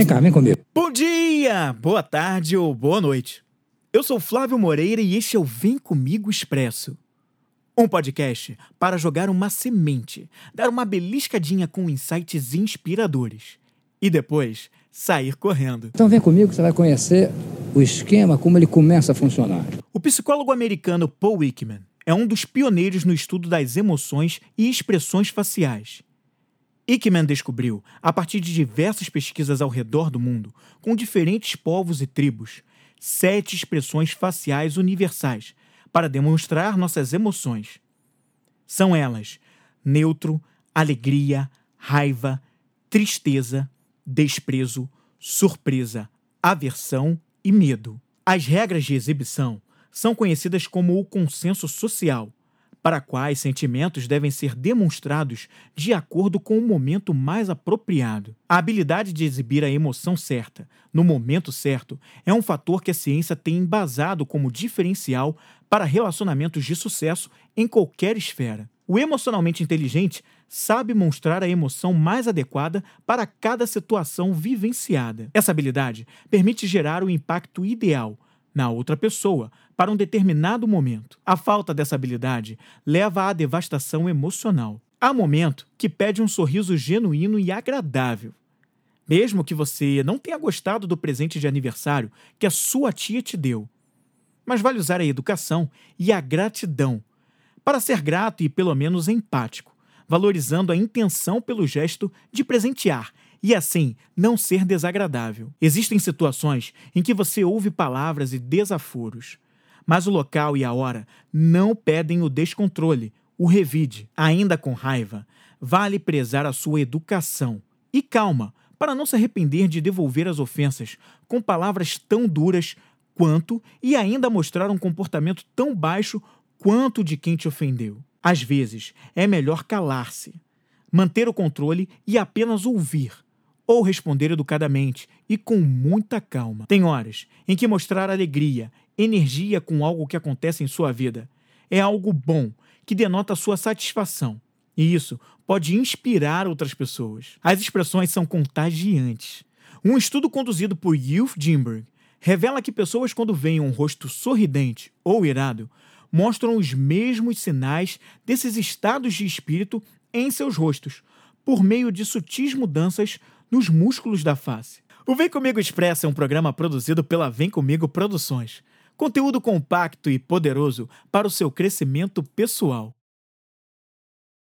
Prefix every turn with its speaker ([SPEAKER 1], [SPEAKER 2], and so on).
[SPEAKER 1] Vem cá, vem comigo.
[SPEAKER 2] Bom dia, boa tarde ou boa noite. Eu sou Flávio Moreira e este é o Vem Comigo Expresso. Um podcast para jogar uma semente, dar uma beliscadinha com insights inspiradores e depois sair correndo.
[SPEAKER 1] Então vem comigo que você vai conhecer o esquema, como ele começa a funcionar.
[SPEAKER 2] O psicólogo americano Paul Ekman é um dos pioneiros no estudo das emoções e expressões faciais. Ekman descobriu, a partir de diversas pesquisas ao redor do mundo, com diferentes povos e tribos, sete expressões faciais universais para demonstrar nossas emoções. São elas: neutro, alegria, raiva, tristeza, desprezo, surpresa, aversão e medo. As regras de exibição são conhecidas como o consenso social, para quais sentimentos devem ser demonstrados de acordo com o momento mais apropriado. A habilidade de exibir a emoção certa, no momento certo, é um fator que a ciência tem embasado como diferencial para relacionamentos de sucesso em qualquer esfera. O emocionalmente inteligente sabe mostrar a emoção mais adequada para cada situação vivenciada. Essa habilidade permite gerar o impacto ideal na outra pessoa para um determinado momento. A falta dessa habilidade leva à devastação emocional. Há momento que pede um sorriso genuíno e agradável. Mesmo que você não tenha gostado do presente de aniversário que a sua tia te deu. Mas vale usar a educação e a gratidão para ser grato e pelo menos empático, valorizando a intenção pelo gesto de presentear e assim não ser desagradável. Existem situações em que você ouve palavras e desaforos, mas o local e a hora não pedem o descontrole, o revide. Ainda com raiva, vale prezar a sua educação e calma para não se arrepender de devolver as ofensas com palavras tão duras quanto e ainda mostrar um comportamento tão baixo quanto de quem te ofendeu. Às vezes, é melhor calar-se, manter o controle e apenas ouvir ou responder educadamente e com muita calma. Tem horas em que mostrar alegria, energia com algo que acontece em sua vida é algo bom que denota sua satisfação. E isso pode inspirar outras pessoas. As expressões são contagiantes. Um estudo conduzido por Youth Gimberg revela que pessoas, quando veem um rosto sorridente ou irado, mostram os mesmos sinais desses estados de espírito em seus rostos, por meio de sutis mudanças nos músculos da face. O Vem Comigo Expresso é um programa produzido pela Vem Comigo Produções. Conteúdo compacto e poderoso para o seu crescimento pessoal.